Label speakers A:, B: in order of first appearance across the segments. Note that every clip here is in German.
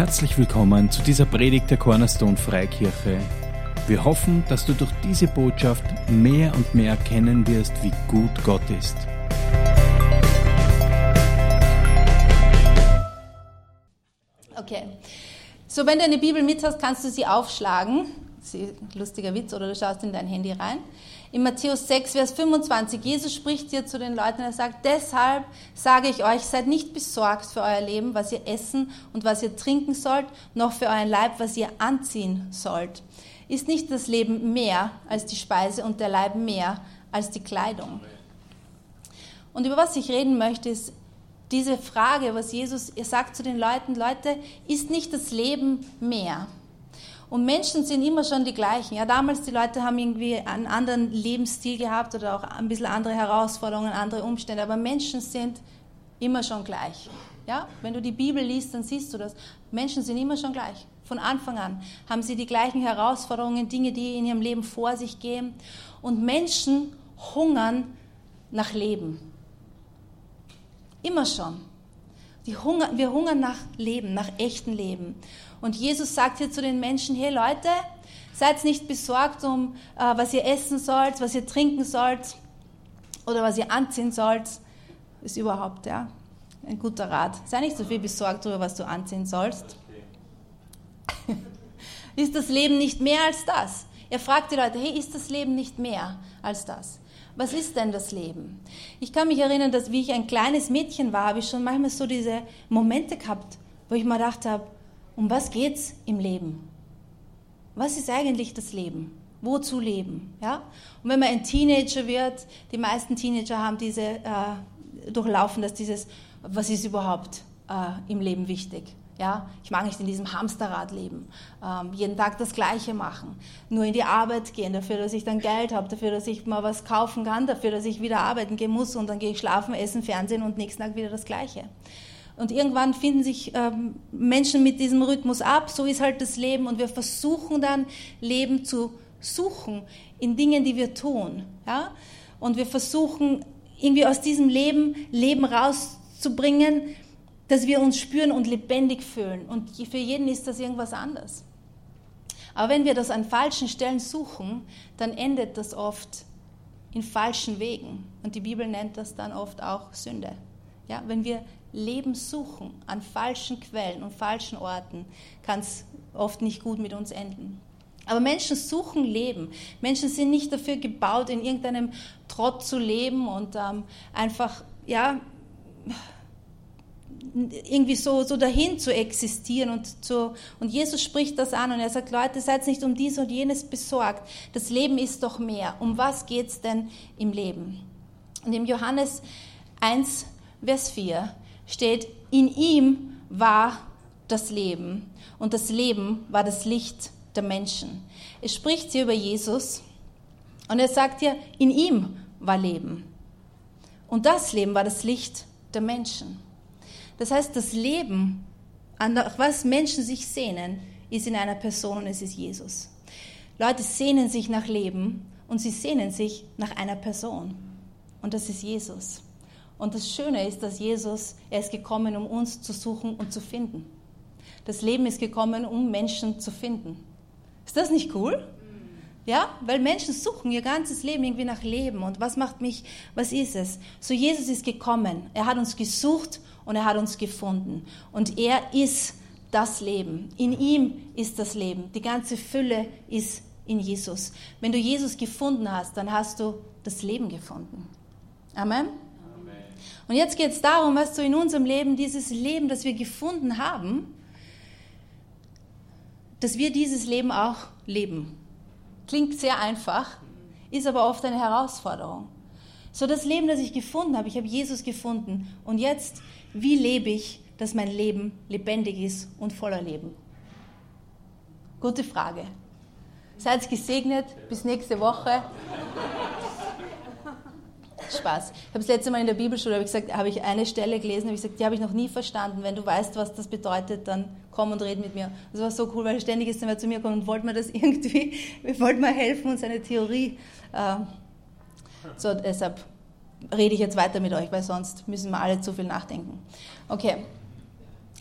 A: Herzlich willkommen zu dieser Predigt der Cornerstone Freikirche. Wir hoffen, dass du durch diese Botschaft mehr und mehr erkennen wirst, wie gut Gott ist.
B: Okay. So, wenn du eine Bibel mit hast, kannst du sie aufschlagen. Lustiger Witz, oder du schaust in dein Handy rein. In Matthäus 6, Vers 25, Jesus spricht hier zu den Leuten, er sagt, deshalb sage ich euch, seid nicht besorgt für euer Leben, was ihr essen und was ihr trinken sollt, noch für euren Leib, was ihr anziehen sollt. Ist nicht das Leben mehr als die Speise und der Leib mehr als die Kleidung? Und über was ich reden möchte, ist diese Frage, was Jesus sagt zu den Leuten, Leute, ist nicht das Leben mehr? Und Menschen sind immer schon die gleichen. Ja, damals die Leute haben irgendwie einen anderen Lebensstil gehabt oder auch ein bisschen andere Herausforderungen, andere Umstände. Aber Menschen sind immer schon gleich. Ja, wenn du die Bibel liest, dann siehst du das. Menschen sind immer schon gleich. Von Anfang an haben sie die gleichen Herausforderungen, Dinge, die in ihrem Leben vor sich gehen. Und Menschen hungern nach Leben. Immer schon. Hunger, wir hungern nach Leben, nach echtem Leben. Und Jesus sagt hier zu den Menschen, hey Leute, seid nicht besorgt um, äh, was ihr essen sollt, was ihr trinken sollt oder was ihr anziehen sollt. Ist überhaupt, ja, ein guter Rat. Sei nicht so viel besorgt darüber, was du anziehen sollst. ist das Leben nicht mehr als das? Er fragt die Leute, hey, ist das Leben nicht mehr als das? Was ist denn das Leben? Ich kann mich erinnern, dass wie ich ein kleines Mädchen war, habe ich schon manchmal so diese Momente gehabt, wo ich mir gedacht habe, um was geht's im Leben? Was ist eigentlich das Leben? Wozu leben? Ja? Und wenn man ein Teenager wird, die meisten Teenager haben diese äh, durchlaufen, dass dieses, was ist überhaupt äh, im Leben wichtig? Ja, ich mag nicht in diesem Hamsterrad leben, ähm, jeden Tag das Gleiche machen, nur in die Arbeit gehen, dafür, dass ich dann Geld habe, dafür, dass ich mal was kaufen kann, dafür, dass ich wieder arbeiten gehen muss und dann gehe ich schlafen, essen, Fernsehen und nächsten Tag wieder das Gleiche. Und irgendwann finden sich ähm, Menschen mit diesem Rhythmus ab. So ist halt das Leben. Und wir versuchen dann, Leben zu suchen in Dingen, die wir tun. Ja? Und wir versuchen, irgendwie aus diesem Leben Leben rauszubringen, dass wir uns spüren und lebendig fühlen. Und für jeden ist das irgendwas anderes. Aber wenn wir das an falschen Stellen suchen, dann endet das oft in falschen Wegen. Und die Bibel nennt das dann oft auch Sünde. Ja, wenn wir Leben suchen an falschen Quellen und falschen Orten, kann es oft nicht gut mit uns enden. Aber Menschen suchen Leben. Menschen sind nicht dafür gebaut, in irgendeinem Trott zu leben und ähm, einfach, ja, irgendwie so, so dahin zu existieren und zu, und Jesus spricht das an und er sagt, Leute, seid nicht um dies und jenes besorgt. Das Leben ist doch mehr. Um was geht's denn im Leben? Und im Johannes 1, Vers 4 steht, in ihm war das Leben und das Leben war das Licht der Menschen. Es spricht hier über Jesus und er sagt hier, in ihm war Leben. Und das Leben war das Licht der Menschen. Das heißt, das Leben, nach was Menschen sich sehnen, ist in einer Person und es ist Jesus. Leute sehnen sich nach Leben und sie sehnen sich nach einer Person. Und das ist Jesus. Und das Schöne ist, dass Jesus, er ist gekommen, um uns zu suchen und zu finden. Das Leben ist gekommen, um Menschen zu finden. Ist das nicht cool? Ja, weil Menschen suchen ihr ganzes Leben irgendwie nach Leben. Und was macht mich, was ist es? So Jesus ist gekommen. Er hat uns gesucht und er hat uns gefunden. Und er ist das Leben. In ihm ist das Leben. Die ganze Fülle ist in Jesus. Wenn du Jesus gefunden hast, dann hast du das Leben gefunden. Amen. Und jetzt geht es darum, was du in unserem Leben, dieses Leben, das wir gefunden haben, dass wir dieses Leben auch leben. Klingt sehr einfach, ist aber oft eine Herausforderung. So das Leben, das ich gefunden habe, ich habe Jesus gefunden. Und jetzt, wie lebe ich, dass mein Leben lebendig ist und voller Leben? Gute Frage. Seid gesegnet. Bis nächste Woche. Spaß. Ich habe das letzte Mal in der Bibelschule habe ich gesagt, habe ich eine Stelle gelesen, habe ich gesagt, die habe ich noch nie verstanden. Wenn du weißt, was das bedeutet, dann komm und red mit mir. Das war so cool, weil ständig ist er zu mir gekommen und wollte mir das irgendwie, wir wollten mal helfen und seine Theorie. Äh, so, deshalb rede ich jetzt weiter mit euch, weil sonst müssen wir alle zu viel nachdenken. Okay.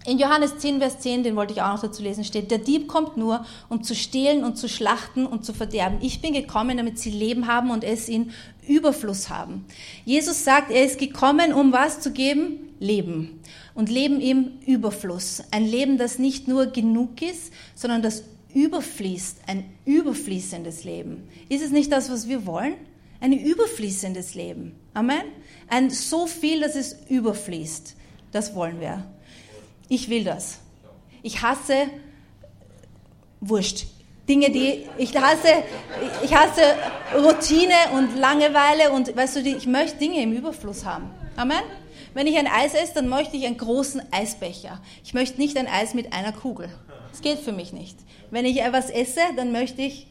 B: In Johannes 10, Vers 10, den wollte ich auch noch dazu lesen, steht, der Dieb kommt nur, um zu stehlen und zu schlachten und zu verderben. Ich bin gekommen, damit sie Leben haben und es in Überfluss haben. Jesus sagt, er ist gekommen, um was zu geben? Leben. Und Leben im Überfluss. Ein Leben, das nicht nur genug ist, sondern das überfließt. Ein überfließendes Leben. Ist es nicht das, was wir wollen? Ein überfließendes Leben. Amen? Ein so viel, dass es überfließt. Das wollen wir. Ich will das. Ich hasse Wurscht. Dinge, die ich hasse, ich hasse Routine und Langeweile und weißt du, ich möchte Dinge im Überfluss haben. Amen. Wenn ich ein Eis esse, dann möchte ich einen großen Eisbecher. Ich möchte nicht ein Eis mit einer Kugel. Das geht für mich nicht. Wenn ich etwas esse, dann möchte ich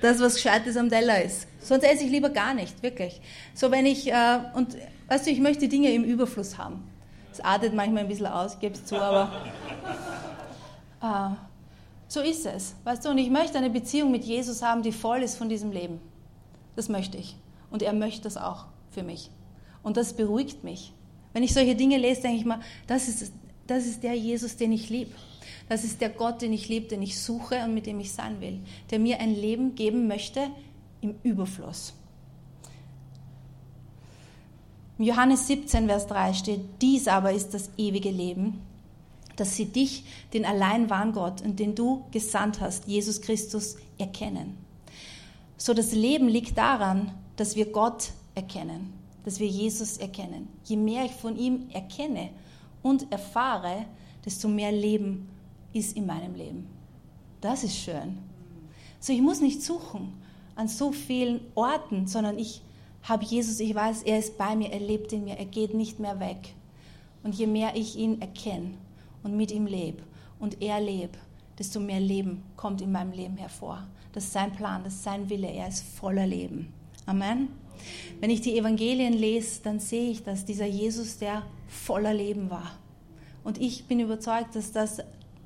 B: das, was Gescheites am Teller ist. Sonst esse ich lieber gar nicht, wirklich. So wenn ich, äh, und weißt du, ich möchte Dinge im Überfluss haben. Es artet manchmal ein bisschen aus, gebe es zu, aber äh, so ist es. Weißt du, und ich möchte eine Beziehung mit Jesus haben, die voll ist von diesem Leben. Das möchte ich. Und er möchte das auch für mich. Und das beruhigt mich. Wenn ich solche Dinge lese, denke ich mal, das ist, das ist der Jesus, den ich liebe. Das ist der Gott, den ich liebe, den ich suche und mit dem ich sein will. Der mir ein Leben geben möchte im Überfluss. Johannes 17, Vers 3 steht, dies aber ist das ewige Leben, dass sie dich, den allein wahren Gott und den du gesandt hast, Jesus Christus, erkennen. So das Leben liegt daran, dass wir Gott erkennen, dass wir Jesus erkennen. Je mehr ich von ihm erkenne und erfahre, desto mehr Leben ist in meinem Leben. Das ist schön. So ich muss nicht suchen an so vielen Orten, sondern ich habe Jesus, ich weiß, er ist bei mir, er lebt in mir, er geht nicht mehr weg. Und je mehr ich ihn erkenne und mit ihm lebe und er lebt, desto mehr Leben kommt in meinem Leben hervor. Das ist sein Plan, das ist sein Wille, er ist voller Leben. Amen. Wenn ich die Evangelien lese, dann sehe ich, dass dieser Jesus, der voller Leben war. Und ich bin überzeugt, dass das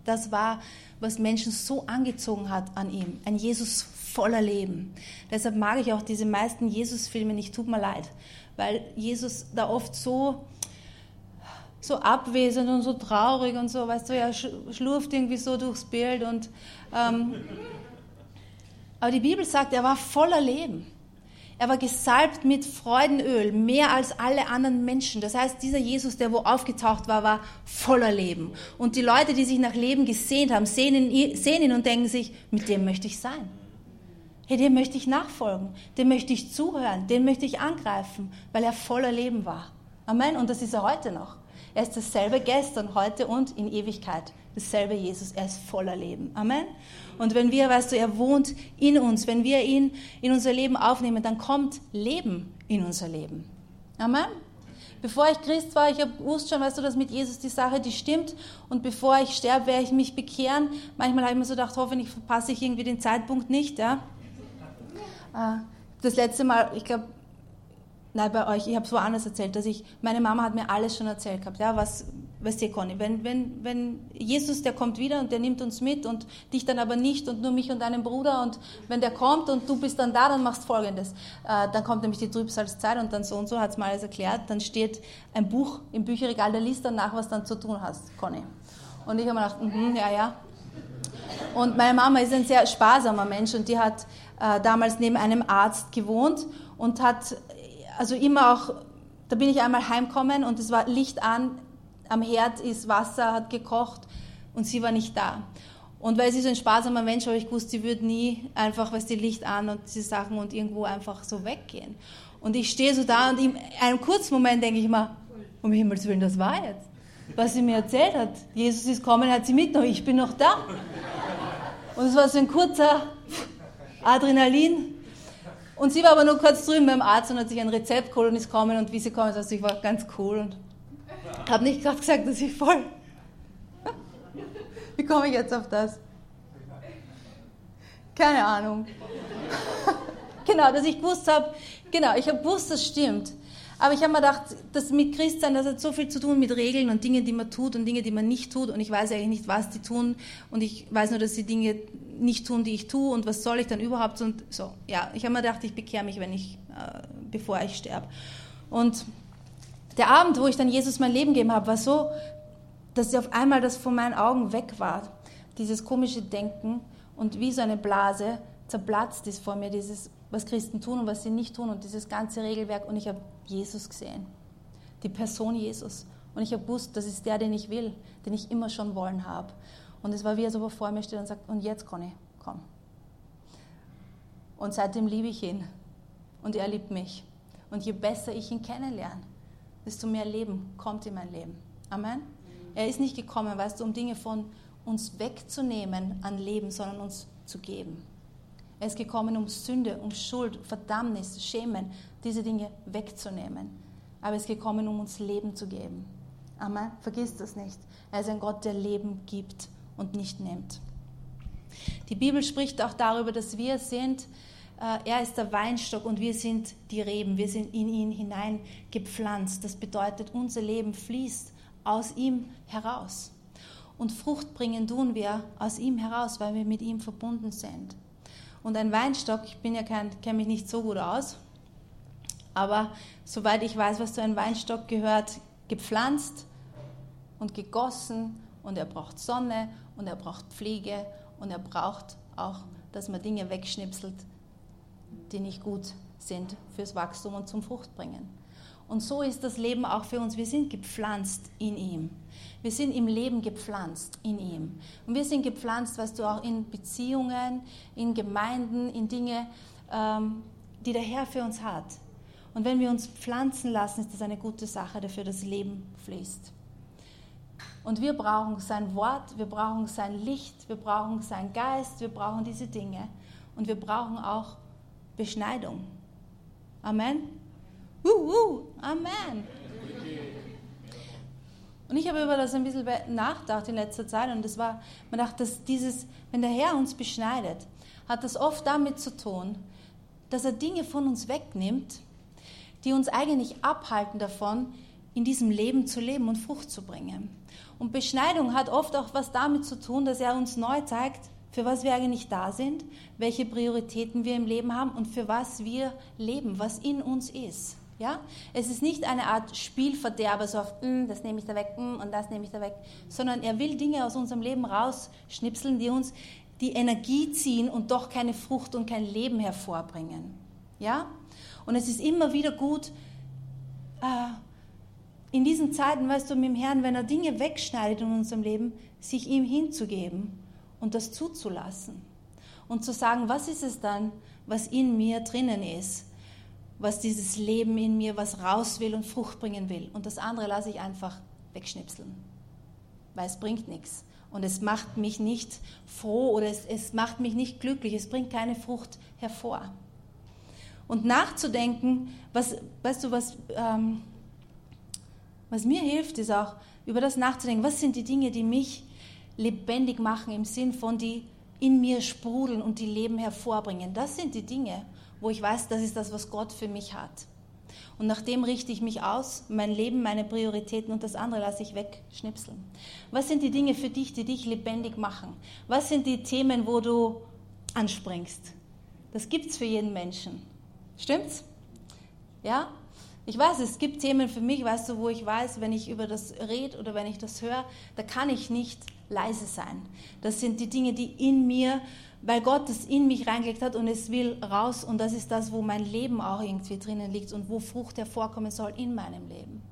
B: das war, was Menschen so angezogen hat an ihm. Ein Jesus voller Leben. Deshalb mag ich auch diese meisten Jesus-Filme nicht, tut mir leid, weil Jesus da oft so, so abwesend und so traurig und so, weißt du, er schlurft irgendwie so durchs Bild und ähm, aber die Bibel sagt, er war voller Leben. Er war gesalbt mit Freudenöl, mehr als alle anderen Menschen. Das heißt, dieser Jesus, der wo aufgetaucht war, war voller Leben. Und die Leute, die sich nach Leben gesehnt haben, sehen ihn, sehen ihn und denken sich, mit dem möchte ich sein. Hey, dem möchte ich nachfolgen, dem möchte ich zuhören, den möchte ich angreifen, weil er voller Leben war. Amen. Und das ist er heute noch. Er ist dasselbe gestern, heute und in Ewigkeit. Dasselbe Jesus. Er ist voller Leben. Amen. Und wenn wir, weißt du, er wohnt in uns, wenn wir ihn in unser Leben aufnehmen, dann kommt Leben in unser Leben. Amen. Bevor ich Christ war, ich habe gewusst schon, weißt du, dass mit Jesus die Sache, die stimmt. Und bevor ich sterbe, werde ich mich bekehren. Manchmal habe ich mir so gedacht, hoffentlich verpasse ich irgendwie den Zeitpunkt nicht. Ja. Äh, das letzte Mal, ich glaube, nein, bei euch, ich habe es woanders erzählt, dass ich, meine Mama hat mir alles schon erzählt gehabt, ja, was, weißt du, Conny, wenn, wenn, wenn Jesus, der kommt wieder und der nimmt uns mit und dich dann aber nicht und nur mich und deinen Bruder und wenn der kommt und du bist dann da, dann machst folgendes, äh, dann kommt nämlich die Trübsalzeit und dann so und so, hat es mal alles erklärt, dann steht ein Buch im Bücherregal, der liest dann nach, was dann zu tun hast, Conny. Und ich habe mir gedacht, mm ja, ja. Und meine Mama ist ein sehr sparsamer Mensch und die hat äh, damals neben einem Arzt gewohnt und hat also immer auch, da bin ich einmal heimgekommen und es war Licht an, am Herd ist Wasser, hat gekocht und sie war nicht da. Und weil sie so ein sparsamer Mensch war, habe ich gewusst, sie würde nie einfach, was die Licht an und diese Sachen und irgendwo einfach so weggehen. Und ich stehe so da und in einem kurzen Moment denke ich mir, um Himmels Willen, das war jetzt. Was sie mir erzählt hat. Jesus ist kommen, hat sie mitgenommen, ich bin noch da. Und es war so ein kurzer Adrenalin. Und sie war aber nur kurz drüben beim Arzt und hat sich ein Rezept geholt und ist gekommen und wie sie kommen, also ich war ganz cool und habe nicht gerade gesagt, dass ich voll. Wie komme ich jetzt auf das? Keine Ahnung. genau, dass ich gewusst habe, genau, ich habe gewusst, das stimmt. Aber ich habe mir gedacht, das mit Christsein, das hat so viel zu tun mit Regeln und Dingen, die man tut und Dinge, die man nicht tut. Und ich weiß eigentlich nicht, was die tun. Und ich weiß nur, dass sie Dinge nicht tun, die ich tue. Und was soll ich dann überhaupt? Und so, ja, ich habe mir gedacht, ich bekehre mich, wenn ich, äh, bevor ich sterbe. Und der Abend, wo ich dann Jesus mein Leben gegeben habe, war so, dass auf einmal das von meinen Augen weg war, dieses komische Denken und wie so eine Blase zerplatzt ist vor mir, dieses, was Christen tun und was sie nicht tun und dieses ganze Regelwerk und ich habe Jesus gesehen, die Person Jesus und ich habe gewusst, das ist der, den ich will, den ich immer schon wollen habe und es war wie, er vor mir steht und sagt, und jetzt Conny, komm. Und seitdem liebe ich ihn und er liebt mich und je besser ich ihn kennenlerne, desto mehr Leben kommt in mein Leben. Amen. Er ist nicht gekommen, weißt du, um Dinge von uns wegzunehmen an Leben, sondern uns zu geben. Er ist gekommen, um Sünde, um Schuld, Verdammnis, Schämen, diese Dinge wegzunehmen. Aber er ist gekommen, um uns Leben zu geben. Amen. Vergiss das nicht. Er ist ein Gott, der Leben gibt und nicht nimmt. Die Bibel spricht auch darüber, dass wir sind, äh, er ist der Weinstock und wir sind die Reben. Wir sind in ihn hineingepflanzt. Das bedeutet, unser Leben fließt aus ihm heraus. Und Frucht bringen tun wir aus ihm heraus, weil wir mit ihm verbunden sind. Und ein Weinstock, ich bin ja kein, kenne mich nicht so gut aus, aber soweit ich weiß, was zu einem Weinstock gehört, gepflanzt und gegossen und er braucht Sonne und er braucht Pflege und er braucht auch, dass man Dinge wegschnipselt, die nicht gut sind fürs Wachstum und zum Fruchtbringen. Und so ist das Leben auch für uns. Wir sind gepflanzt in ihm. Wir sind im Leben gepflanzt in ihm. Und wir sind gepflanzt, weißt du, auch in Beziehungen, in Gemeinden, in Dinge, ähm, die der Herr für uns hat. Und wenn wir uns pflanzen lassen, ist das eine gute Sache dafür, dass Leben fließt. Und wir brauchen sein Wort, wir brauchen sein Licht, wir brauchen sein Geist, wir brauchen diese Dinge. Und wir brauchen auch Beschneidung. Amen. Uh, uh, Amen. Und ich habe über das ein bisschen nachgedacht in letzter Zeit und das war, man dachte, dass dieses, wenn der Herr uns beschneidet, hat das oft damit zu tun, dass er Dinge von uns wegnimmt, die uns eigentlich abhalten davon, in diesem Leben zu leben und Frucht zu bringen. Und Beschneidung hat oft auch was damit zu tun, dass er uns neu zeigt, für was wir eigentlich da sind, welche Prioritäten wir im Leben haben und für was wir leben, was in uns ist. Ja? Es ist nicht eine Art Spielverderber, so auf, mm, das nehme ich da weg mm, und das nehme ich da weg, sondern er will Dinge aus unserem Leben rausschnipseln, die uns die Energie ziehen und doch keine Frucht und kein Leben hervorbringen. Ja? Und es ist immer wieder gut, äh, in diesen Zeiten, weißt du, mit dem Herrn, wenn er Dinge wegschneidet in unserem Leben, sich ihm hinzugeben und das zuzulassen. Und zu sagen, was ist es dann, was in mir drinnen ist, was dieses Leben in mir, was raus will und Frucht bringen will. Und das andere lasse ich einfach wegschnipseln, weil es bringt nichts. Und es macht mich nicht froh oder es, es macht mich nicht glücklich, es bringt keine Frucht hervor. Und nachzudenken, was, weißt du, was, ähm, was mir hilft, ist auch über das nachzudenken, was sind die Dinge, die mich lebendig machen im Sinn von, die in mir sprudeln und die Leben hervorbringen. Das sind die Dinge, wo ich weiß, das ist das, was Gott für mich hat. Und nach dem richte ich mich aus, mein Leben, meine Prioritäten und das andere lasse ich wegschnipseln. Was sind die Dinge für dich, die dich lebendig machen? Was sind die Themen, wo du anspringst? Das gibt es für jeden Menschen. Stimmt's? Ja? Ich weiß, es gibt Themen für mich, weißt du, wo ich weiß, wenn ich über das rede oder wenn ich das höre, da kann ich nicht leise sein. Das sind die Dinge, die in mir, weil Gott es in mich reingelegt hat und es will raus und das ist das, wo mein Leben auch irgendwie drinnen liegt und wo Frucht hervorkommen soll in meinem Leben.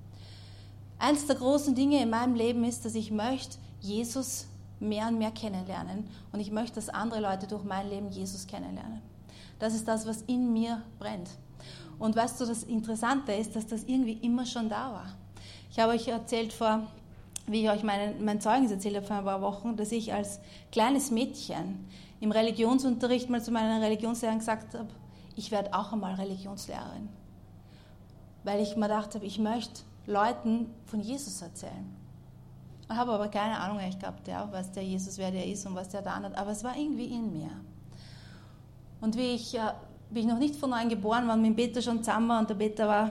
B: Eins der großen Dinge in meinem Leben ist, dass ich möchte Jesus mehr und mehr kennenlernen und ich möchte, dass andere Leute durch mein Leben Jesus kennenlernen. Das ist das, was in mir brennt. Und weißt du, das Interessante ist, dass das irgendwie immer schon da war. Ich habe euch erzählt vor, wie ich euch meinen, mein Zeugnis erzählt habe vor ein paar Wochen, dass ich als kleines Mädchen im Religionsunterricht mal zu meiner Religionslehrerin gesagt habe, ich werde auch einmal Religionslehrerin. Weil ich mir gedacht habe, ich möchte Leuten von Jesus erzählen. Ich habe aber keine Ahnung ich gehabt, ja, was der Jesus, wer der ist und was der da hat. Aber es war irgendwie in mir. Und wie ich, äh, wie ich noch nicht von neuem geboren war, mit Peter schon zusammen war und der Peter war äh,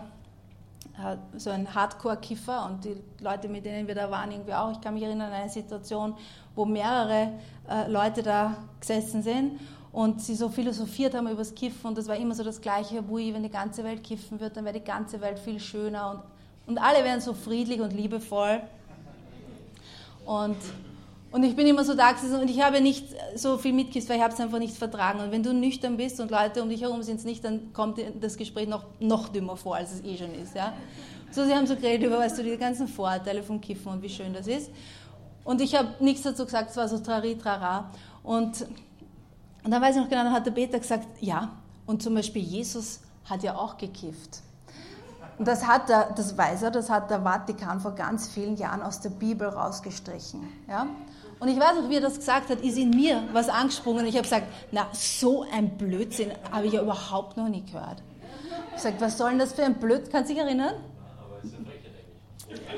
B: so ein Hardcore-Kiffer und die Leute, mit denen wir da waren, irgendwie auch. Ich kann mich erinnern an eine Situation, wo mehrere äh, Leute da gesessen sind und sie so philosophiert haben über das Kiffen und das war immer so das Gleiche, Wui, wenn die ganze Welt kiffen wird, dann wäre die ganze Welt viel schöner und, und alle wären so friedlich und liebevoll. Und, und ich bin immer so da und ich habe nicht so viel mitgekriegt, weil ich habe es einfach nicht vertragen. Und wenn du nüchtern bist und Leute um dich herum sind es nicht, dann kommt das Gespräch noch, noch dümmer vor, als es eh schon ist. Ja? So, sie haben so geredet über, weißt du, die ganzen Vorteile vom Kiffen und wie schön das ist. Und ich habe nichts dazu gesagt, es war so trari, trara. Und, und dann weiß ich noch genau, dann hat der Peter gesagt, ja, und zum Beispiel Jesus hat ja auch gekifft. Und das hat der, das weiß er, das hat der Vatikan vor ganz vielen Jahren aus der Bibel rausgestrichen. Ja? Und ich weiß noch, wie er das gesagt hat, ist in mir was angesprungen. Ich habe gesagt, na, so ein Blödsinn habe ich ja überhaupt noch nie gehört. Ich gesagt, was soll denn das für ein Blödsinn? Kannst du dich erinnern?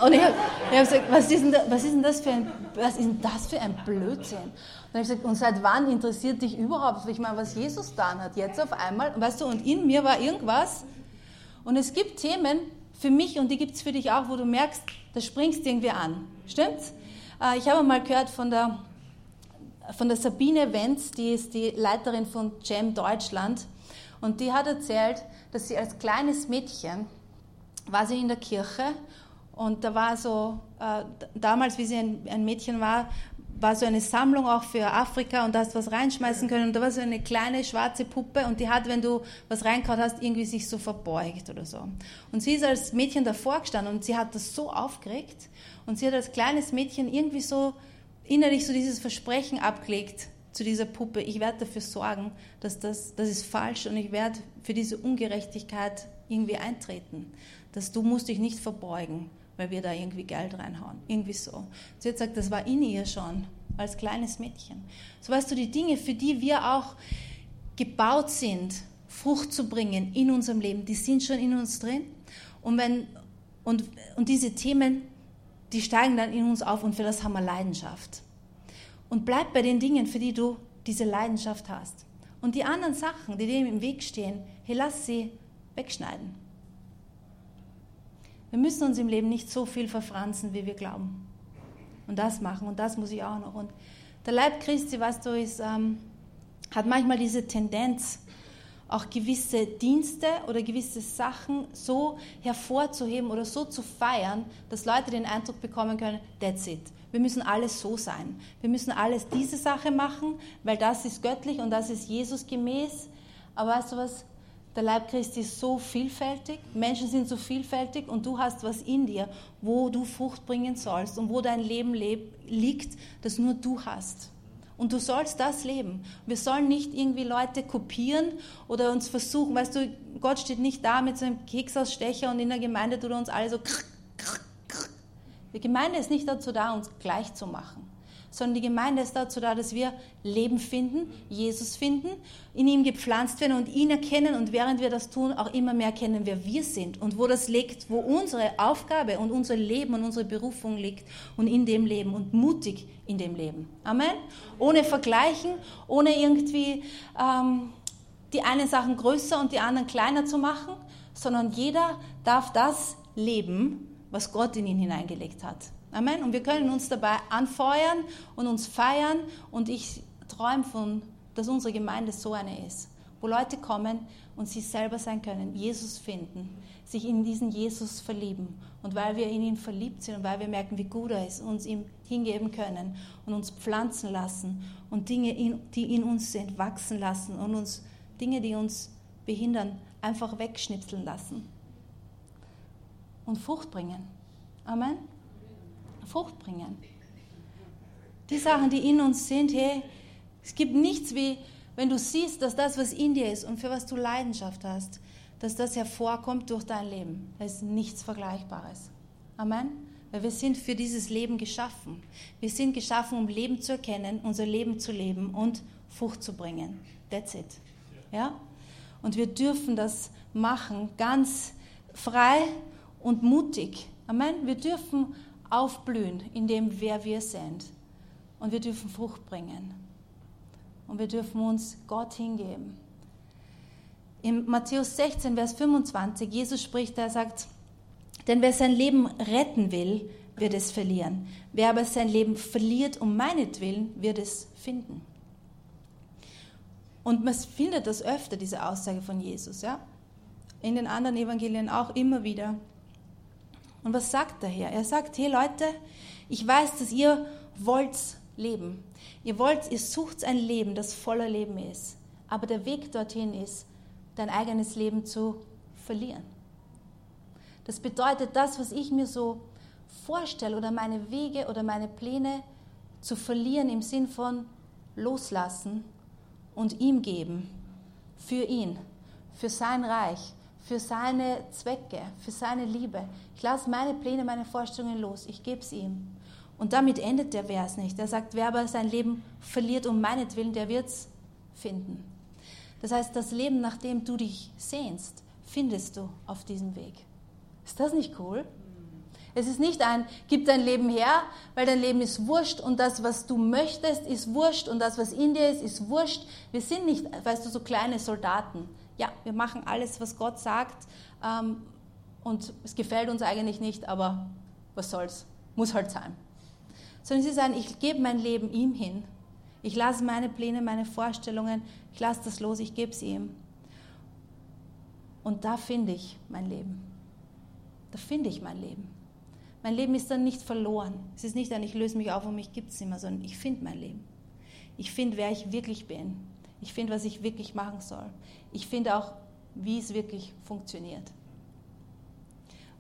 B: Und ich habe hab gesagt, was ist, da, was ist, denn das für ein, was ist denn das für ein Blödsinn? Und dann habe gesagt, und seit wann interessiert dich überhaupt, ich meine, was Jesus getan hat? Jetzt auf einmal, weißt du, und in mir war irgendwas. Und es gibt Themen für mich und die gibt es für dich auch, wo du merkst, da springst du irgendwie an. Stimmt's? Äh, ich habe mal gehört von der, von der Sabine Wenz, die ist die Leiterin von Jam Deutschland. Und die hat erzählt, dass sie als kleines Mädchen war sie in der Kirche und da war so, äh, damals, wie sie ein, ein, Mädchen war, war so eine Sammlung auch für Afrika und da hast was reinschmeißen können und da war so eine kleine schwarze Puppe und die hat, wenn du was reinkaut hast, irgendwie sich so verbeugt oder so. Und sie ist als Mädchen davor gestanden und sie hat das so aufgeregt und sie hat als kleines Mädchen irgendwie so innerlich so dieses Versprechen abgelegt zu dieser Puppe, ich werde dafür sorgen, dass das, das ist falsch und ich werde für diese Ungerechtigkeit irgendwie eintreten. Dass du musst dich nicht verbeugen weil wir da irgendwie Geld reinhauen. Irgendwie so. Sie hat gesagt, das war in ihr schon, als kleines Mädchen. So weißt du, die Dinge, für die wir auch gebaut sind, Frucht zu bringen in unserem Leben, die sind schon in uns drin. Und, wenn, und, und diese Themen, die steigen dann in uns auf und für das haben wir Leidenschaft. Und bleib bei den Dingen, für die du diese Leidenschaft hast. Und die anderen Sachen, die dem im Weg stehen, hey, lass sie wegschneiden. Wir müssen uns im Leben nicht so viel verfranzen, wie wir glauben. Und das machen und das muss ich auch noch. Und der Leib Christi, was du, ist, ähm, hat manchmal diese Tendenz, auch gewisse Dienste oder gewisse Sachen so hervorzuheben oder so zu feiern, dass Leute den Eindruck bekommen können, that's it. Wir müssen alles so sein. Wir müssen alles diese Sache machen, weil das ist göttlich und das ist Jesus gemäß. Aber weißt du was? Der Leib Christi ist so vielfältig, Menschen sind so vielfältig und du hast was in dir, wo du Frucht bringen sollst und wo dein Leben liegt, das nur du hast. Und du sollst das leben. Wir sollen nicht irgendwie Leute kopieren oder uns versuchen, weißt du, Gott steht nicht da mit so einem Keksausstecher und in der Gemeinde tut er uns alle so. Die Gemeinde ist nicht dazu da, uns gleich zu machen sondern die Gemeinde ist dazu da, dass wir Leben finden, Jesus finden, in ihm gepflanzt werden und ihn erkennen und während wir das tun, auch immer mehr erkennen, wer wir sind und wo das liegt, wo unsere Aufgabe und unser Leben und unsere Berufung liegt und in dem Leben und mutig in dem Leben. Amen. Ohne Vergleichen, ohne irgendwie ähm, die einen Sachen größer und die anderen kleiner zu machen, sondern jeder darf das leben, was Gott in ihn hineingelegt hat. Amen. Und wir können uns dabei anfeuern und uns feiern. Und ich träume von, dass unsere Gemeinde so eine ist, wo Leute kommen und sie selber sein können, Jesus finden, sich in diesen Jesus verlieben. Und weil wir in ihn verliebt sind und weil wir merken, wie gut er ist, uns ihm hingeben können und uns pflanzen lassen und Dinge, die in uns sind, wachsen lassen und uns Dinge, die uns behindern, einfach wegschnipseln lassen und Frucht bringen. Amen. Frucht bringen. Die Sachen, die in uns sind, hey, es gibt nichts wie, wenn du siehst, dass das, was in dir ist und für was du Leidenschaft hast, dass das hervorkommt durch dein Leben. Das ist nichts Vergleichbares. Amen. Weil wir sind für dieses Leben geschaffen. Wir sind geschaffen, um Leben zu erkennen, unser Leben zu leben und Frucht zu bringen. That's it. Ja? Und wir dürfen das machen, ganz frei und mutig. Amen. Wir dürfen aufblühen in dem, wer wir sind. Und wir dürfen Frucht bringen. Und wir dürfen uns Gott hingeben. In Matthäus 16, Vers 25, Jesus spricht, er sagt, denn wer sein Leben retten will, wird es verlieren. Wer aber sein Leben verliert um meinetwillen, wird es finden. Und man findet das öfter, diese Aussage von Jesus, ja? In den anderen Evangelien auch immer wieder. Und was sagt er hier? Er sagt, hey Leute, ich weiß, dass ihr wollt leben. Ihr wollt, ihr sucht ein Leben, das voller Leben ist. Aber der Weg dorthin ist, dein eigenes Leben zu verlieren. Das bedeutet, das, was ich mir so vorstelle oder meine Wege oder meine Pläne zu verlieren im Sinn von loslassen und ihm geben, für ihn, für sein Reich, für seine Zwecke, für seine Liebe. Ich lasse meine Pläne, meine Vorstellungen los, ich gebe es ihm. Und damit endet der Vers nicht. Er sagt, wer aber sein Leben verliert um meinetwillen, der wird es finden. Das heißt, das Leben, nach dem du dich sehnst, findest du auf diesem Weg. Ist das nicht cool? Es ist nicht ein, gib dein Leben her, weil dein Leben ist wurscht und das, was du möchtest, ist wurscht und das, was in dir ist, ist wurscht. Wir sind nicht, weißt du, so kleine Soldaten. Ja, wir machen alles, was Gott sagt ähm, und es gefällt uns eigentlich nicht, aber was soll's, muss halt sein. Sondern sie sagen, ich gebe mein Leben ihm hin. Ich lasse meine Pläne, meine Vorstellungen, ich lasse das los, ich gebe es ihm. Und da finde ich mein Leben. Da finde ich mein Leben. Mein Leben ist dann nicht verloren. Es ist nicht ein, ich löse mich auf und mich gibt es nicht mehr, sondern ich finde mein Leben. Ich finde, wer ich wirklich bin. Ich finde, was ich wirklich machen soll. Ich finde auch, wie es wirklich funktioniert.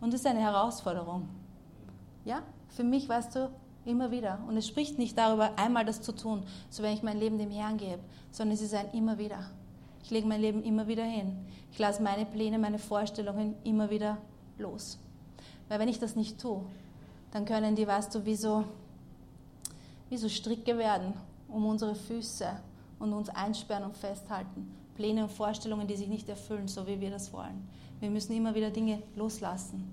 B: Und das ist eine Herausforderung. Ja, für mich, weißt du, immer wieder. Und es spricht nicht darüber, einmal das zu tun, so wenn ich mein Leben dem Herrn gebe, sondern es ist ein immer wieder. Ich lege mein Leben immer wieder hin. Ich lasse meine Pläne, meine Vorstellungen immer wieder los. Weil wenn ich das nicht tue, dann können die, weißt du, wie so, wie so Stricke werden um unsere Füße und uns einsperren und festhalten. Pläne und Vorstellungen, die sich nicht erfüllen, so wie wir das wollen. Wir müssen immer wieder Dinge loslassen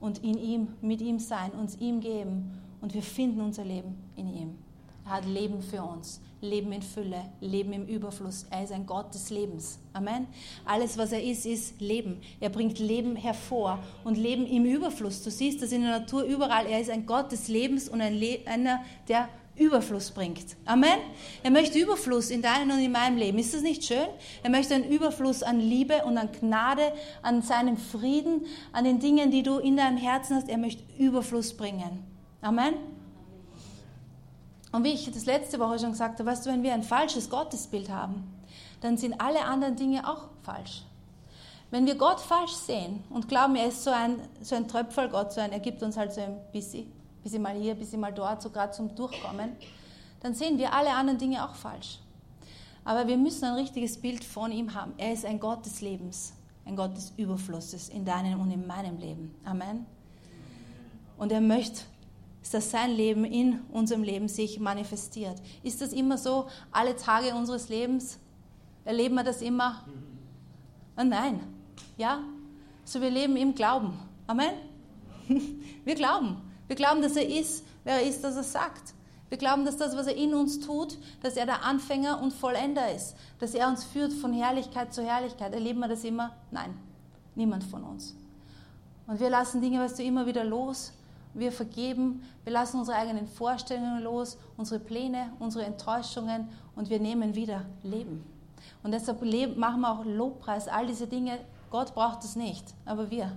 B: und in ihm, mit ihm sein, uns ihm geben und wir finden unser Leben in ihm. Er hat Leben für uns. Leben in Fülle, Leben im Überfluss. Er ist ein Gott des Lebens. Amen. Alles, was er ist, ist Leben. Er bringt Leben hervor und Leben im Überfluss. Du siehst das in der Natur überall. Er ist ein Gott des Lebens und ein Le einer, der Überfluss bringt. Amen. Er möchte Überfluss in deinem und in meinem Leben. Ist das nicht schön? Er möchte einen Überfluss an Liebe und an Gnade, an seinem Frieden, an den Dingen, die du in deinem Herzen hast. Er möchte Überfluss bringen. Amen. Und wie ich das letzte Woche schon gesagt habe, weißt du, wenn wir ein falsches Gottesbild haben, dann sind alle anderen Dinge auch falsch. Wenn wir Gott falsch sehen und glauben, er ist so ein, so ein Tröpfelgott, so ein, er gibt uns halt so ein bisschen, bisschen mal hier, bisschen mal dort, so gerade zum Durchkommen, dann sehen wir alle anderen Dinge auch falsch. Aber wir müssen ein richtiges Bild von ihm haben. Er ist ein Gott des Lebens, ein Gott des Überflusses in deinem und in meinem Leben. Amen. Und er möchte dass sein Leben in unserem Leben sich manifestiert. Ist das immer so, alle Tage unseres Lebens? Erleben wir das immer? Oh nein. Ja? So, wir leben im Glauben. Amen? Wir glauben. Wir glauben, dass er ist, wer er ist, dass er sagt. Wir glauben, dass das, was er in uns tut, dass er der Anfänger und Vollender ist. Dass er uns führt von Herrlichkeit zu Herrlichkeit. Erleben wir das immer? Nein. Niemand von uns. Und wir lassen Dinge, weißt du, immer wieder los wir vergeben, wir lassen unsere eigenen Vorstellungen los, unsere Pläne, unsere Enttäuschungen und wir nehmen wieder Leben. Und deshalb machen wir auch Lobpreis, all diese Dinge. Gott braucht es nicht, aber wir.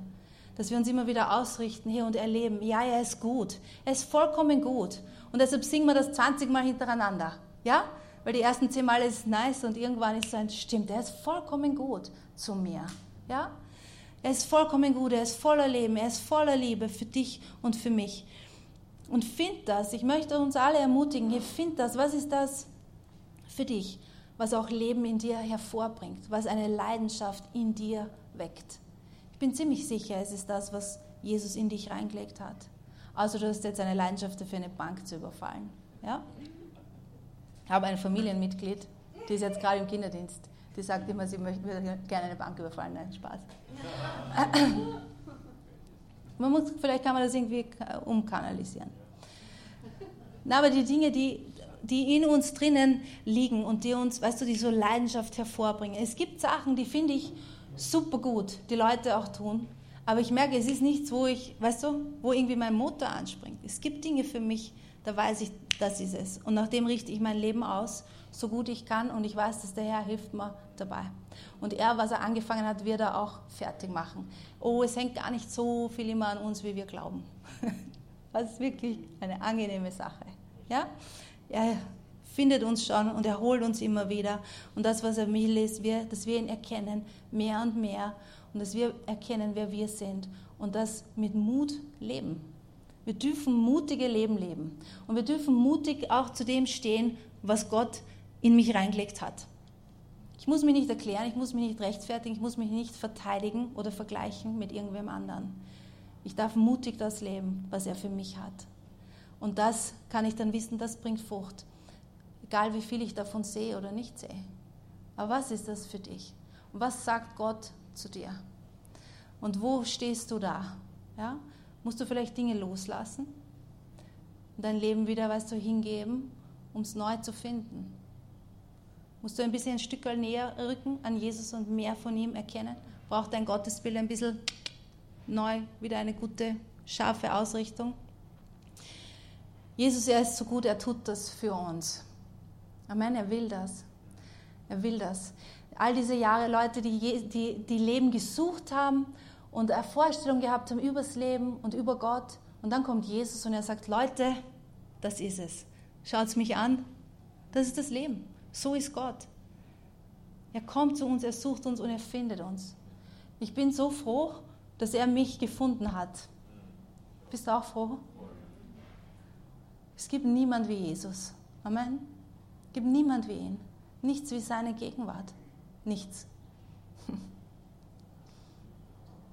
B: Dass wir uns immer wieder ausrichten hier und erleben, ja, er ist gut. Er ist vollkommen gut. Und deshalb singen wir das 20 Mal hintereinander. Ja? Weil die ersten 10 Mal ist nice und irgendwann ist es ein, stimmt, er ist vollkommen gut zu mir. Ja? Er ist vollkommen gut, er ist voller Leben, er ist voller Liebe für dich und für mich. Und find das, ich möchte uns alle ermutigen, hier find das, was ist das für dich, was auch Leben in dir hervorbringt, was eine Leidenschaft in dir weckt. Bin ziemlich sicher, es ist das, was Jesus in dich reingelegt hat. Also du hast jetzt eine Leidenschaft dafür, eine Bank zu überfallen. Ja? Ich habe ein Familienmitglied, die ist jetzt gerade im Kinderdienst. Die sagt immer, sie möchte gerne eine Bank überfallen. Nein, Spaß. Man muss, vielleicht kann man das irgendwie umkanalisieren. Na, aber die Dinge, die, die in uns drinnen liegen und die uns, weißt du, die so Leidenschaft hervorbringen. Es gibt Sachen, die finde ich super gut, die Leute auch tun. Aber ich merke, es ist nichts, wo ich, weißt du, wo irgendwie mein Motor anspringt. Es gibt Dinge für mich, da weiß ich, das ist es. Und nachdem richte ich mein Leben aus so gut ich kann und ich weiß, dass der Herr hilft mir dabei. Und er, was er angefangen hat, wird er auch fertig machen. Oh, es hängt gar nicht so viel immer an uns, wie wir glauben. Das ist wirklich eine angenehme Sache. Ja? Er findet uns schon und er holt uns immer wieder. Und das, was er will, ist, wir, dass wir ihn erkennen, mehr und mehr. Und dass wir erkennen, wer wir sind. Und das mit Mut leben. Wir dürfen mutige Leben leben. Und wir dürfen mutig auch zu dem stehen, was Gott in mich reingelegt hat. Ich muss mich nicht erklären, ich muss mich nicht rechtfertigen, ich muss mich nicht verteidigen oder vergleichen mit irgendwem anderen. Ich darf mutig das leben, was er für mich hat. Und das kann ich dann wissen, das bringt Frucht. Egal wie viel ich davon sehe oder nicht sehe. Aber was ist das für dich? Und was sagt Gott zu dir? Und wo stehst du da? Ja? Musst du vielleicht Dinge loslassen und dein Leben wieder, weißt du, hingeben, um es neu zu finden? Musst du ein bisschen ein Stück näher rücken an Jesus und mehr von ihm erkennen? Braucht dein Gottesbild ein bisschen neu, wieder eine gute, scharfe Ausrichtung? Jesus, er ist so gut, er tut das für uns. Amen, er will das. Er will das. All diese Jahre Leute, die, die, die Leben gesucht haben und eine Vorstellung gehabt haben über das Leben und über Gott. Und dann kommt Jesus und er sagt, Leute, das ist es. Schaut mich an, das ist das Leben. So ist Gott. Er kommt zu uns, er sucht uns und er findet uns. Ich bin so froh, dass er mich gefunden hat. Bist du auch froh? Es gibt niemand wie Jesus. Amen. Gibt niemand wie ihn. Nichts wie seine Gegenwart. Nichts.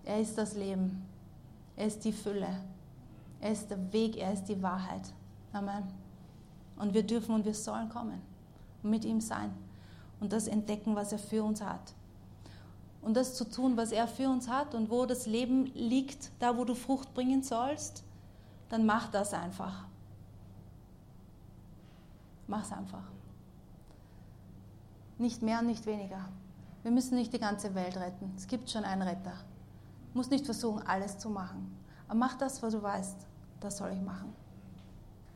B: Er ist das Leben. Er ist die Fülle. Er ist der Weg. Er ist die Wahrheit. Amen. Und wir dürfen und wir sollen kommen und mit ihm sein und das entdecken, was er für uns hat. Und das zu tun, was er für uns hat und wo das Leben liegt, da wo du Frucht bringen sollst, dann mach das einfach. Mach es einfach. Nicht mehr und nicht weniger. Wir müssen nicht die ganze Welt retten. Es gibt schon einen Retter. Du musst nicht versuchen, alles zu machen. Aber mach das, was du weißt. Das soll ich machen.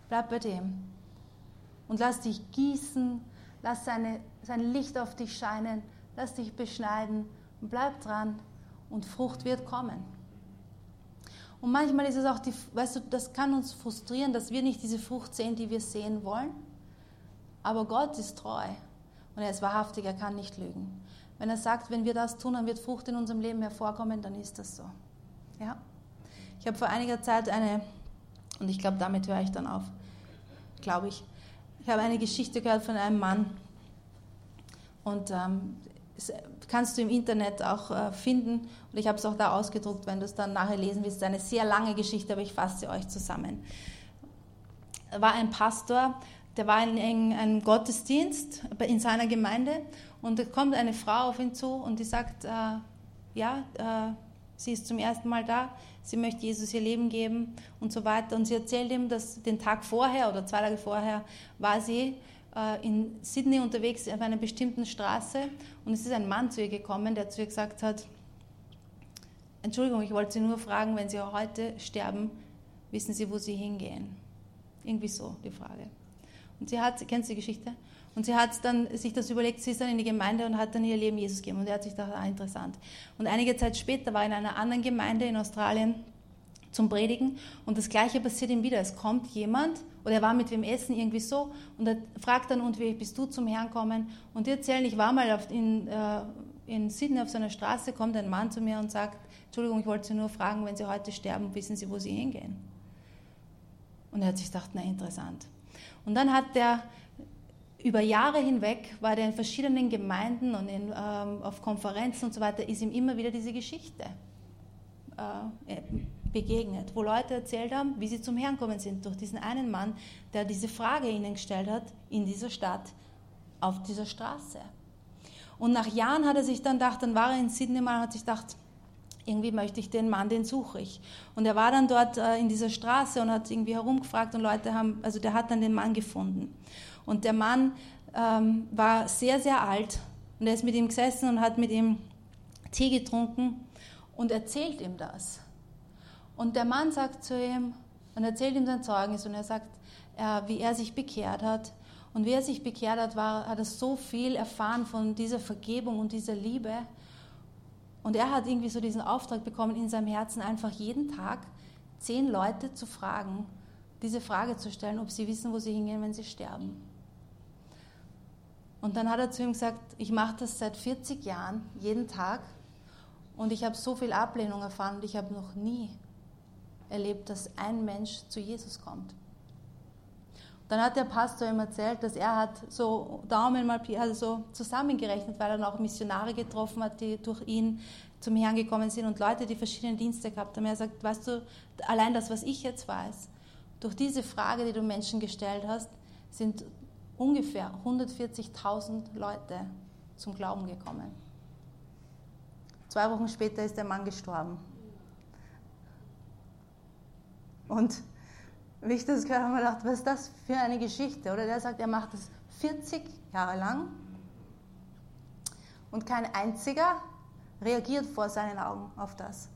B: Bleib bei dem. Und lass dich gießen lass seine, sein Licht auf dich scheinen, lass dich beschneiden und bleib dran und Frucht wird kommen. Und manchmal ist es auch, die, weißt du, das kann uns frustrieren, dass wir nicht diese Frucht sehen, die wir sehen wollen. Aber Gott ist treu und er ist wahrhaftig, er kann nicht lügen. Wenn er sagt, wenn wir das tun, dann wird Frucht in unserem Leben hervorkommen, dann ist das so. Ja? Ich habe vor einiger Zeit eine, und ich glaube, damit höre ich dann auf, glaube ich, ich habe eine Geschichte gehört von einem Mann und ähm, kannst du im Internet auch äh, finden und ich habe es auch da ausgedruckt, wenn du es dann nachher lesen willst. Eine sehr lange Geschichte, aber ich fasse sie euch zusammen. War ein Pastor, der war in einem Gottesdienst in seiner Gemeinde und da kommt eine Frau auf ihn zu und die sagt, äh, ja, äh, sie ist zum ersten Mal da, sie möchte Jesus ihr Leben geben und so weiter. Und sie erzählt ihm, dass den Tag vorher oder zwei Tage vorher war sie äh, in Sydney unterwegs auf einer bestimmten Straße und es ist ein Mann zu ihr gekommen, der zu ihr gesagt hat, Entschuldigung, ich wollte Sie nur fragen, wenn Sie heute sterben, wissen Sie, wo Sie hingehen? Irgendwie so die Frage. Und sie hat, kennst du die Geschichte? Und sie hat dann sich das überlegt, sie ist dann in die Gemeinde und hat dann ihr Leben Jesus gegeben. Und er hat sich gedacht, ah, interessant. Und einige Zeit später war er in einer anderen Gemeinde in Australien zum Predigen und das Gleiche passiert ihm wieder. Es kommt jemand oder er war mit wem essen irgendwie so und er fragt dann, und wie bist du zum Herrn kommen? Und die erzählen, ich war mal in, äh, in Sydney auf so einer Straße, kommt ein Mann zu mir und sagt, Entschuldigung, ich wollte Sie nur fragen, wenn Sie heute sterben, wissen Sie, wo Sie hingehen? Und er hat sich gedacht, na interessant. Und dann hat der über Jahre hinweg war er in verschiedenen Gemeinden und in, ähm, auf Konferenzen und so weiter, ist ihm immer wieder diese Geschichte äh, begegnet, wo Leute erzählt haben, wie sie zum Herrn kommen sind, durch diesen einen Mann, der diese Frage ihnen gestellt hat, in dieser Stadt, auf dieser Straße. Und nach Jahren hat er sich dann gedacht, dann war er in Sydney mal hat sich gedacht, irgendwie möchte ich den Mann, den suche ich. Und er war dann dort äh, in dieser Straße und hat irgendwie herumgefragt und Leute haben, also der hat dann den Mann gefunden. Und der Mann ähm, war sehr, sehr alt und er ist mit ihm gesessen und hat mit ihm Tee getrunken und erzählt ihm das. Und der Mann sagt zu ihm und erzählt ihm sein Zeugnis und er sagt, äh, wie er sich bekehrt hat. Und wie er sich bekehrt hat, war, hat er so viel erfahren von dieser Vergebung und dieser Liebe. Und er hat irgendwie so diesen Auftrag bekommen, in seinem Herzen einfach jeden Tag zehn Leute zu fragen, diese Frage zu stellen, ob sie wissen, wo sie hingehen, wenn sie sterben. Und dann hat er zu ihm gesagt, ich mache das seit 40 Jahren, jeden Tag, und ich habe so viel Ablehnung erfahren und ich habe noch nie erlebt, dass ein Mensch zu Jesus kommt. Dann hat der Pastor ihm erzählt, dass er hat so Daumen mal also so zusammengerechnet, weil er noch Missionare getroffen hat, die durch ihn zum Herrn gekommen sind und Leute, die verschiedene Dienste gehabt haben. Er sagt, weißt du, allein das, was ich jetzt weiß, durch diese Frage, die du Menschen gestellt hast, sind ungefähr 140.000 Leute zum Glauben gekommen. Zwei Wochen später ist der Mann gestorben. Und wie ich das gehört habe, habe gedacht, was ist das für eine Geschichte? Oder der sagt, er macht das 40 Jahre lang und kein einziger reagiert vor seinen Augen auf das.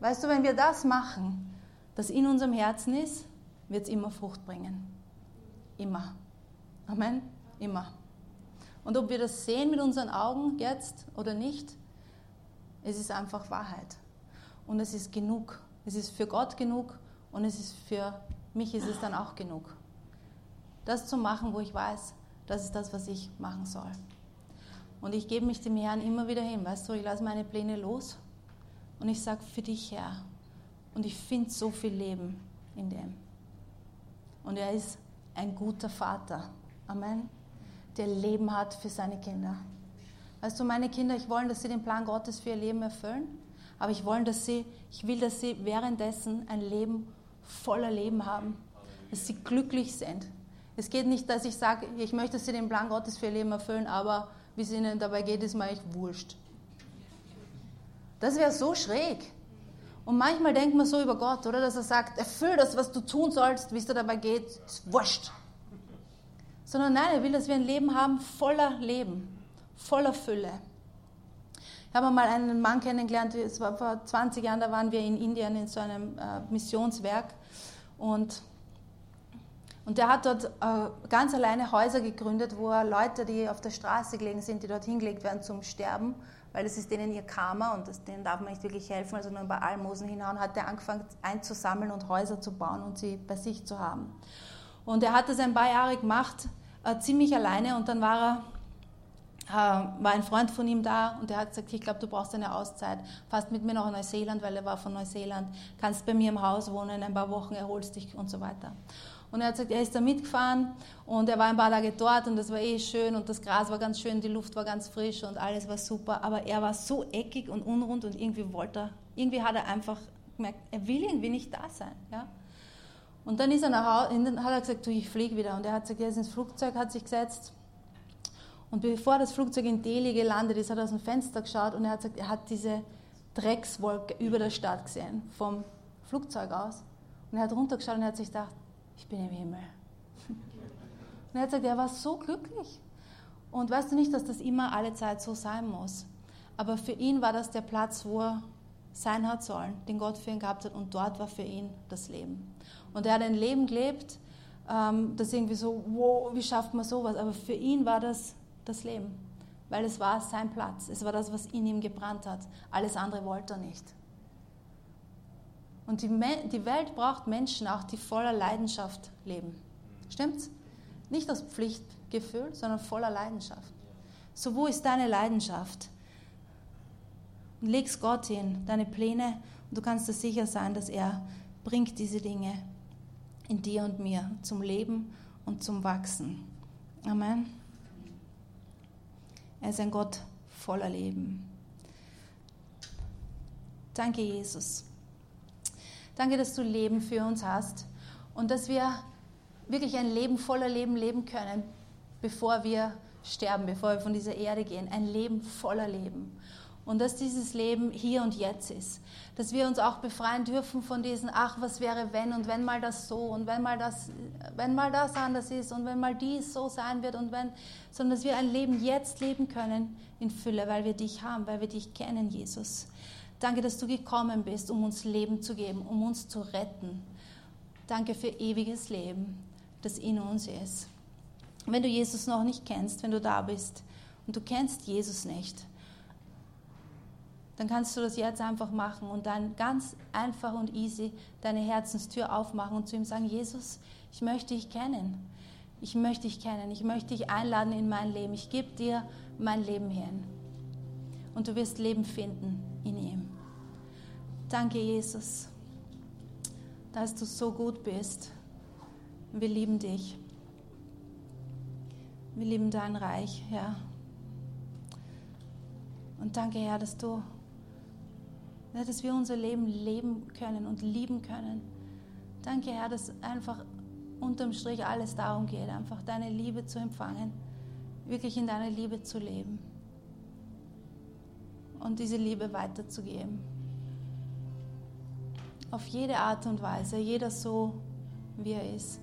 B: Weißt du, wenn wir das machen, das in unserem Herzen ist, wird es immer Frucht bringen. Immer. Amen? Immer. Und ob wir das sehen mit unseren Augen jetzt oder nicht, es ist einfach Wahrheit. Und es ist genug. Es ist für Gott genug und es ist für mich ist es dann auch genug. Das zu machen, wo ich weiß, das ist das, was ich machen soll. Und ich gebe mich dem Herrn immer wieder hin. Weißt du, ich lasse meine Pläne los und ich sage für dich, Herr. Und ich finde so viel Leben in dem. Und er ist ein guter Vater. Amen. Der Leben hat für seine Kinder. Weißt du, meine Kinder, ich will, dass sie den Plan Gottes für ihr Leben erfüllen, aber ich will, dass sie, ich will, dass sie währenddessen ein Leben voller Leben haben, dass sie glücklich sind. Es geht nicht, dass ich sage, ich möchte, dass sie den Plan Gottes für ihr Leben erfüllen, aber wie es ihnen dabei geht, ist mir echt wurscht. Das wäre so schräg. Und manchmal denkt man so über Gott, oder? Dass er sagt, erfüll das, was du tun sollst, wie es dir dabei geht, ist wurscht. Sondern nein, er will, dass wir ein Leben haben voller Leben, voller Fülle. Ich habe mal einen Mann kennengelernt, es war vor 20 Jahren, da waren wir in Indien in so einem äh, Missionswerk und, und der hat dort äh, ganz alleine Häuser gegründet, wo er Leute, die auf der Straße gelegen sind, die dort hingelegt werden zum Sterben, weil das ist denen ihr Karma und das, denen darf man nicht wirklich helfen, also nur ein paar Almosen hinhauen, hat er angefangen einzusammeln und Häuser zu bauen und sie bei sich zu haben. Und er hat das ein paar Jahre gemacht, äh, ziemlich alleine und dann war er war ein Freund von ihm da und der hat gesagt, ich glaube, du brauchst eine Auszeit, fast mit mir nach Neuseeland, weil er war von Neuseeland, kannst bei mir im Haus wohnen, ein paar Wochen erholst dich und so weiter. Und er hat gesagt, er ist da mitgefahren und er war ein paar Tage dort und das war eh schön und das Gras war ganz schön, die Luft war ganz frisch und alles war super, aber er war so eckig und unrund und irgendwie wollte er, irgendwie hat er einfach gemerkt, er will irgendwie nicht da sein. Ja? Und dann ist er nach Hause, hat er gesagt, du, ich fliege wieder. Und er hat gesagt, er ist ins Flugzeug, hat sich gesetzt und bevor das Flugzeug in Delhi gelandet ist, hat er aus dem Fenster geschaut und er hat gesagt, er hat diese Dreckswolke über der Stadt gesehen, vom Flugzeug aus. Und er hat runtergeschaut und er hat sich gedacht, ich bin im Himmel. Und er hat gesagt, er war so glücklich. Und weißt du nicht, dass das immer alle Zeit so sein muss. Aber für ihn war das der Platz, wo er sein hat sollen, den Gott für ihn gehabt hat. Und dort war für ihn das Leben. Und er hat ein Leben gelebt, ähm, das irgendwie so, wow, wie schafft man sowas? Aber für ihn war das das Leben, weil es war sein Platz, es war das, was in ihm gebrannt hat. Alles andere wollte er nicht. Und die, die Welt braucht Menschen auch, die voller Leidenschaft leben. Stimmt's? Nicht aus Pflichtgefühl, sondern voller Leidenschaft. So, wo ist deine Leidenschaft? Und leg's Gott hin, deine Pläne, und du kannst dir sicher sein, dass er bringt diese Dinge in dir und mir zum Leben und zum Wachsen. Amen. Er ist ein Gott voller Leben. Danke, Jesus. Danke, dass du Leben für uns hast und dass wir wirklich ein Leben voller Leben leben können, bevor wir sterben, bevor wir von dieser Erde gehen. Ein Leben voller Leben und dass dieses Leben hier und jetzt ist. Dass wir uns auch befreien dürfen von diesen, ach, was wäre wenn und wenn mal das so und wenn mal das, wenn mal das anders ist und wenn mal dies so sein wird und wenn, sondern dass wir ein Leben jetzt leben können in Fülle, weil wir dich haben, weil wir dich kennen, Jesus. Danke, dass du gekommen bist, um uns Leben zu geben, um uns zu retten. Danke für ewiges Leben, das in uns ist. Wenn du Jesus noch nicht kennst, wenn du da bist und du kennst Jesus nicht, dann kannst du das jetzt einfach machen und dann ganz einfach und easy deine Herzenstür aufmachen und zu ihm sagen, Jesus, ich möchte dich kennen. Ich möchte dich kennen. Ich möchte dich einladen in mein Leben. Ich gebe dir mein Leben hin. Und du wirst Leben finden in ihm. Danke, Jesus, dass du so gut bist. Wir lieben dich. Wir lieben dein Reich, Herr. Und danke, Herr, dass du, dass wir unser Leben leben können und lieben können. Danke, Herr, dass einfach unterm Strich alles darum geht, einfach deine Liebe zu empfangen, wirklich in deiner Liebe zu leben und diese Liebe weiterzugeben. Auf jede Art und Weise, jeder so, wie er ist.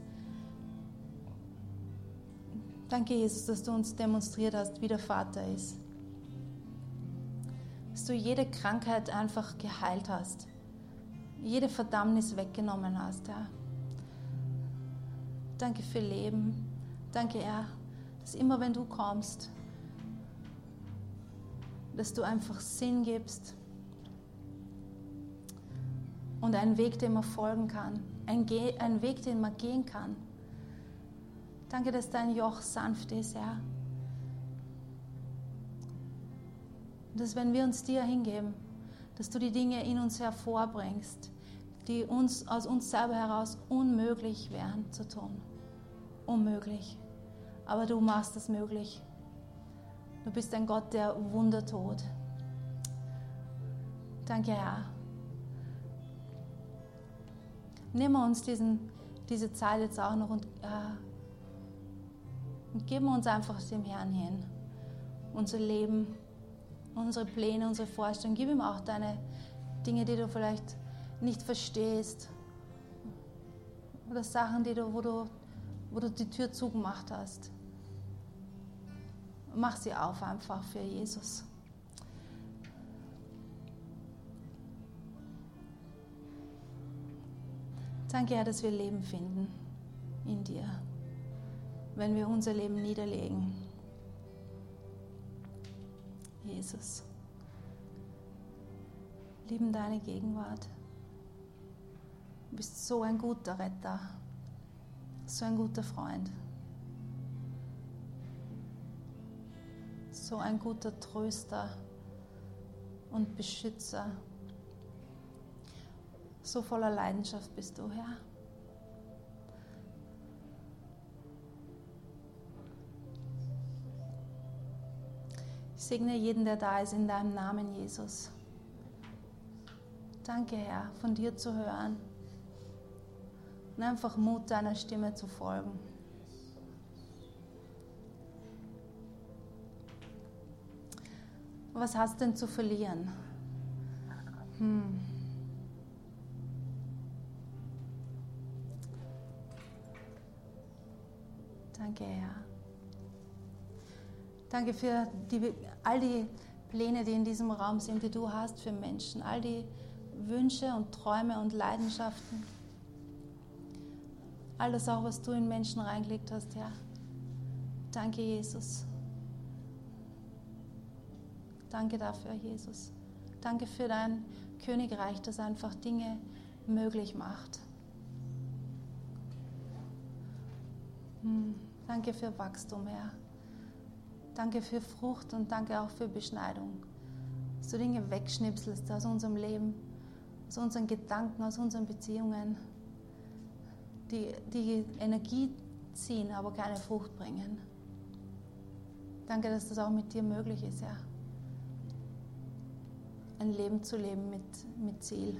B: Danke, Jesus, dass du uns demonstriert hast, wie der Vater ist. Dass du jede Krankheit einfach geheilt hast. Jede Verdammnis weggenommen hast, Herr. Danke für Leben. Danke, Herr, dass immer wenn du kommst, dass du einfach Sinn gibst und einen Weg, den man folgen kann, ein, ein Weg, den man gehen kann. Danke, dass dein Joch sanft ist, Herr. Und dass wenn wir uns dir hingeben, dass du die Dinge in uns hervorbringst, die uns aus uns selber heraus unmöglich wären zu tun. Unmöglich. Aber du machst es möglich. Du bist ein Gott, der Wunder tut. Danke, Herr. Wir uns diesen, diese Zeit jetzt auch noch und äh, und geben uns einfach dem Herrn hin. Unser Leben, unsere Pläne, unsere Vorstellungen. Gib ihm auch deine Dinge, die du vielleicht nicht verstehst. Oder Sachen, die du, wo, du, wo du die Tür zugemacht hast. Mach sie auf einfach für Jesus. Danke, Herr, dass wir Leben finden in dir wenn wir unser Leben niederlegen. Jesus, lieben deine Gegenwart. Du bist so ein guter Retter, so ein guter Freund, so ein guter Tröster und Beschützer. So voller Leidenschaft bist du, Herr. Segne jeden, der da ist, in deinem Namen, Jesus. Danke, Herr, von dir zu hören und einfach Mut deiner Stimme zu folgen. Was hast denn zu verlieren? Hm. Danke, Herr. Danke für die, all die Pläne, die in diesem Raum sind, die du hast für Menschen, all die Wünsche und Träume und Leidenschaften. Alles auch, was du in Menschen reingelegt hast, ja. Danke, Jesus. Danke dafür, Jesus. Danke für dein Königreich, das einfach Dinge möglich macht. Hm. Danke für Wachstum, Herr. Danke für Frucht und danke auch für Beschneidung. Dass du Dinge wegschnipselst aus unserem Leben, aus unseren Gedanken, aus unseren Beziehungen, die, die Energie ziehen, aber keine Frucht bringen. Danke, dass das auch mit dir möglich ist, ja. Ein Leben zu leben mit, mit Ziel.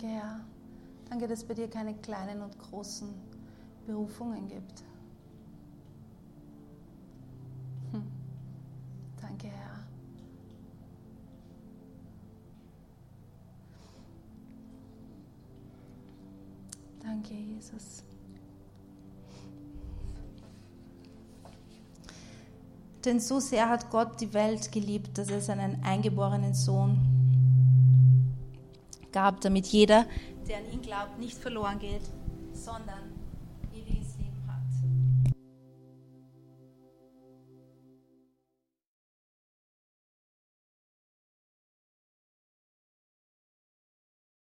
B: Danke, Herr. Danke, dass es bei dir keine kleinen und großen Berufungen gibt. Hm. Danke, Herr. Danke, Jesus. Denn so sehr hat Gott die Welt geliebt, dass er seinen eingeborenen Sohn gab, damit jeder, der an ihn glaubt, nicht verloren geht, sondern